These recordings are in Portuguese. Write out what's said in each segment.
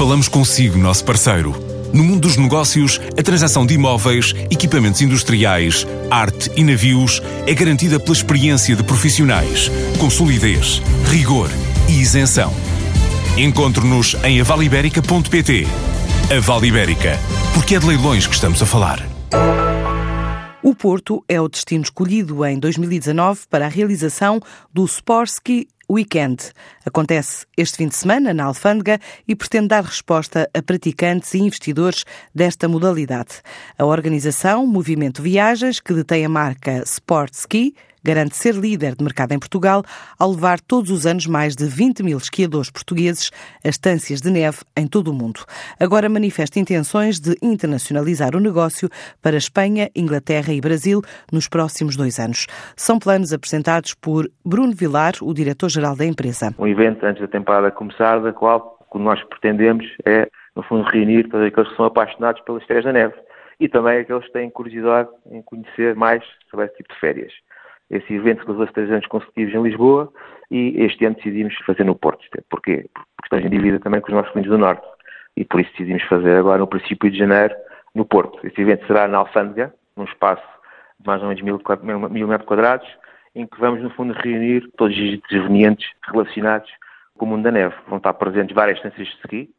Falamos consigo, nosso parceiro. No mundo dos negócios, a transação de imóveis, equipamentos industriais, arte e navios é garantida pela experiência de profissionais, com solidez, rigor e isenção. Encontre-nos em avaliberica.pt. A Vale Ibérica, porque é de leilões que estamos a falar. O Porto é o destino escolhido em 2019 para a realização do Sporski Weekend. Acontece este fim de semana na Alfândega e pretende dar resposta a praticantes e investidores desta modalidade. A organização Movimento Viagens, que detém a marca Sport Ski, garante ser líder de mercado em Portugal ao levar todos os anos mais de 20 mil esquiadores portugueses a estâncias de neve em todo o mundo. Agora manifesta intenções de internacionalizar o negócio para Espanha, Inglaterra e Brasil nos próximos dois anos. São planos apresentados por Bruno Vilar, o diretor-geral da empresa. Um evento antes da temporada começar, da qual o que nós pretendemos é, no fundo, reunir todos aqueles que são apaixonados pelas férias da neve e também aqueles que têm curiosidade em conhecer mais sobre esse tipo de férias. Esse evento levou-se três anos consecutivos em Lisboa e este ano decidimos fazer no Porto. Porquê? Porque estamos em dívida também com os nossos clientes do Norte e por isso decidimos fazer agora no princípio de janeiro no Porto. Este evento será na Alfândega, num espaço de mais ou menos mil, mil metros quadrados, em que vamos, no fundo, reunir todos os intervenientes relacionados com o mundo da neve. Vão estar presentes várias estâncias de ski,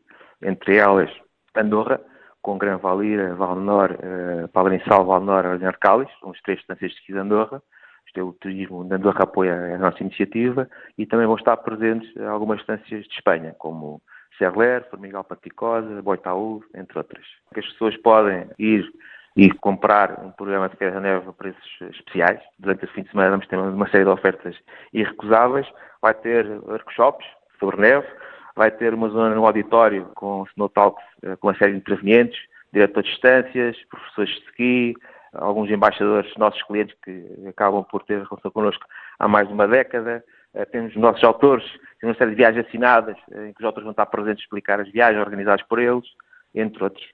entre elas Andorra, com Gran Valira, Valnor, uh, Palmeiral, Valnor, Arcalis, são três estâncias de ski de Andorra, isto é o turismo dando apoio à nossa iniciativa e também vão estar presentes algumas estâncias de Espanha, como Serler, Formigal Paticosa, Boitaú, entre outras. As pessoas podem ir e comprar um programa de queda neve a preços especiais. Durante esse fim de semana vamos ter uma série de ofertas irrecusáveis. Vai ter workshops sobre neve, vai ter uma zona no auditório com snow talks, eh, com uma série de intervenientes, diretor de distâncias, professores de ski, alguns embaixadores, nossos clientes que acabam por ter relação connosco há mais de uma década. Eh, temos nossos autores, temos uma série de viagens assinadas, eh, em que os autores vão estar presentes a explicar as viagens organizadas por eles, entre outros.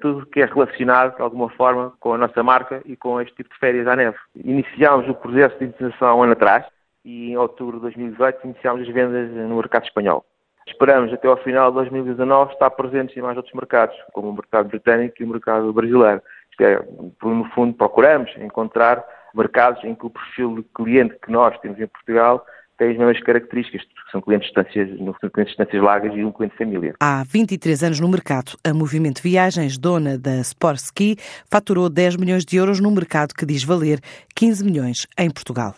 Tudo que é relacionado, de alguma forma, com a nossa marca e com este tipo de férias à neve. Iniciámos o processo de internacionalização um ano atrás e em outubro de 2018 iniciámos as vendas no mercado espanhol. Esperamos até ao final de 2019 estar presentes em mais outros mercados, como o mercado britânico e o mercado brasileiro. Isto é, no fundo, procuramos encontrar mercados em que o perfil de cliente que nós temos em Portugal tem as mesmas características, são clientes de distâncias, clientes de distâncias largas e um cliente de família. Há 23 anos no mercado, a Movimento Viagens, dona da Sport Ski, faturou 10 milhões de euros num mercado que diz valer 15 milhões em Portugal.